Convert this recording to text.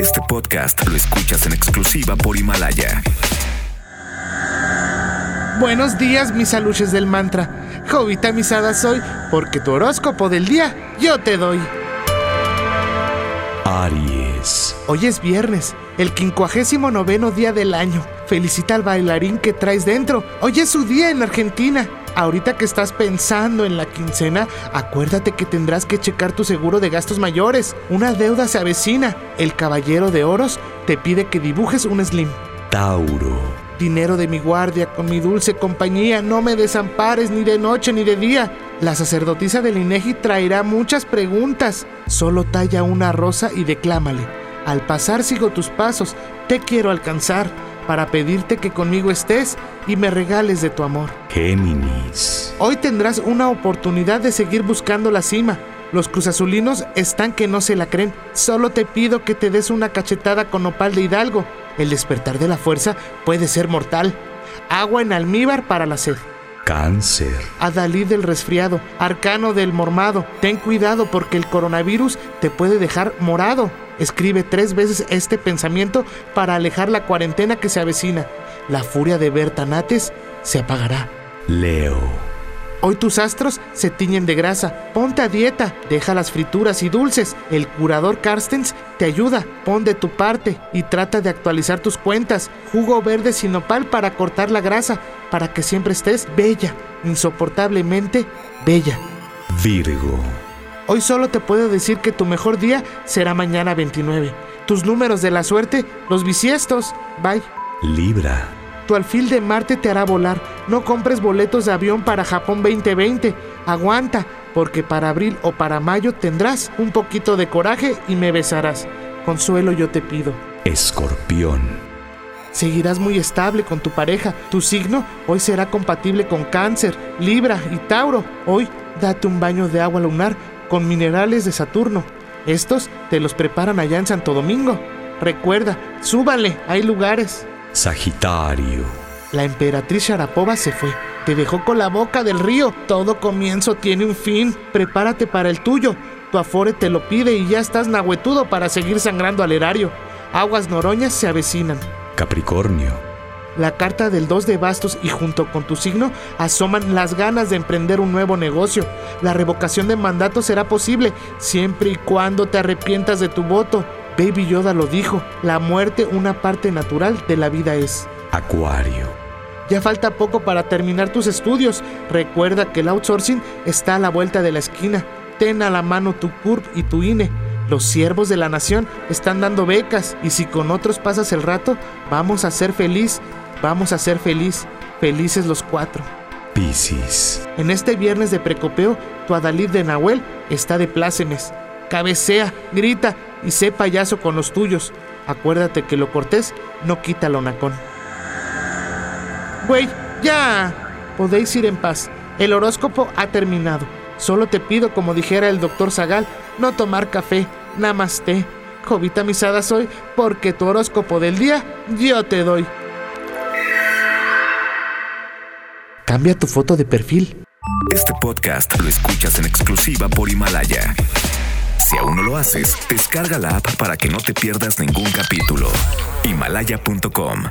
Este podcast lo escuchas en exclusiva por Himalaya. Buenos días, mis aluches del mantra. Jovita misada soy, porque tu horóscopo del día yo te doy. Aries. Hoy es viernes, el quincuagésimo noveno día del año. Felicita al bailarín que traes dentro. Hoy es su día en Argentina. Ahorita que estás pensando en la quincena, acuérdate que tendrás que checar tu seguro de gastos mayores. Una deuda se avecina. El caballero de oros te pide que dibujes un slim. Tauro. Dinero de mi guardia, con mi dulce compañía, no me desampares ni de noche ni de día. La sacerdotisa del INEGI traerá muchas preguntas. Solo talla una rosa y declámale. Al pasar sigo tus pasos, te quiero alcanzar para pedirte que conmigo estés y me regales de tu amor. Géminis. Hoy tendrás una oportunidad de seguir buscando la cima. Los cruzazulinos están que no se la creen. Solo te pido que te des una cachetada con opal de Hidalgo. El despertar de la fuerza puede ser mortal. Agua en almíbar para la sed. Cáncer. Adalid del resfriado, arcano del mormado. Ten cuidado porque el coronavirus te puede dejar morado. Escribe tres veces este pensamiento para alejar la cuarentena que se avecina. La furia de Bertanates se apagará. Leo. Hoy tus astros se tiñen de grasa. Ponte a dieta, deja las frituras y dulces. El curador Carstens te ayuda. Pon de tu parte y trata de actualizar tus cuentas. Jugo verde sin nopal para cortar la grasa, para que siempre estés bella, insoportablemente bella. Virgo. Hoy solo te puedo decir que tu mejor día será mañana 29. Tus números de la suerte, los bisiestos. Bye. Libra. Tu alfil de Marte te hará volar. No compres boletos de avión para Japón 2020. Aguanta, porque para abril o para mayo tendrás un poquito de coraje y me besarás. Consuelo yo te pido. Escorpión. Seguirás muy estable con tu pareja. Tu signo hoy será compatible con Cáncer, Libra y Tauro. Hoy date un baño de agua lunar con minerales de Saturno. Estos te los preparan allá en Santo Domingo. Recuerda, súbale, hay lugares. Sagitario. La emperatriz Sharapova se fue. Te dejó con la boca del río. Todo comienzo tiene un fin. Prepárate para el tuyo. Tu afore te lo pide y ya estás nahuetudo para seguir sangrando al erario. Aguas noroñas se avecinan. Capricornio. La carta del 2 de bastos y junto con tu signo asoman las ganas de emprender un nuevo negocio. La revocación de mandato será posible siempre y cuando te arrepientas de tu voto. Baby Yoda lo dijo, la muerte una parte natural de la vida es. Acuario. Ya falta poco para terminar tus estudios. Recuerda que el outsourcing está a la vuelta de la esquina. Ten a la mano tu CURP y tu INE. Los siervos de la nación están dando becas y si con otros pasas el rato, vamos a ser feliz, vamos a ser feliz, felices los cuatro. Piscis. En este viernes de precopeo, tu Adalid de Nahuel está de plácemes. Cabecea, grita y sé payaso con los tuyos. Acuérdate que lo cortés no quita lo nacón. Güey, ya. Podéis ir en paz. El horóscopo ha terminado. Solo te pido, como dijera el doctor Zagal, no tomar café. Namaste. Jovita misada soy, porque tu horóscopo del día yo te doy. Cambia tu foto de perfil. Este podcast lo escuchas en exclusiva por Himalaya. Si aún no lo haces, descarga la app para que no te pierdas ningún capítulo. Himalaya.com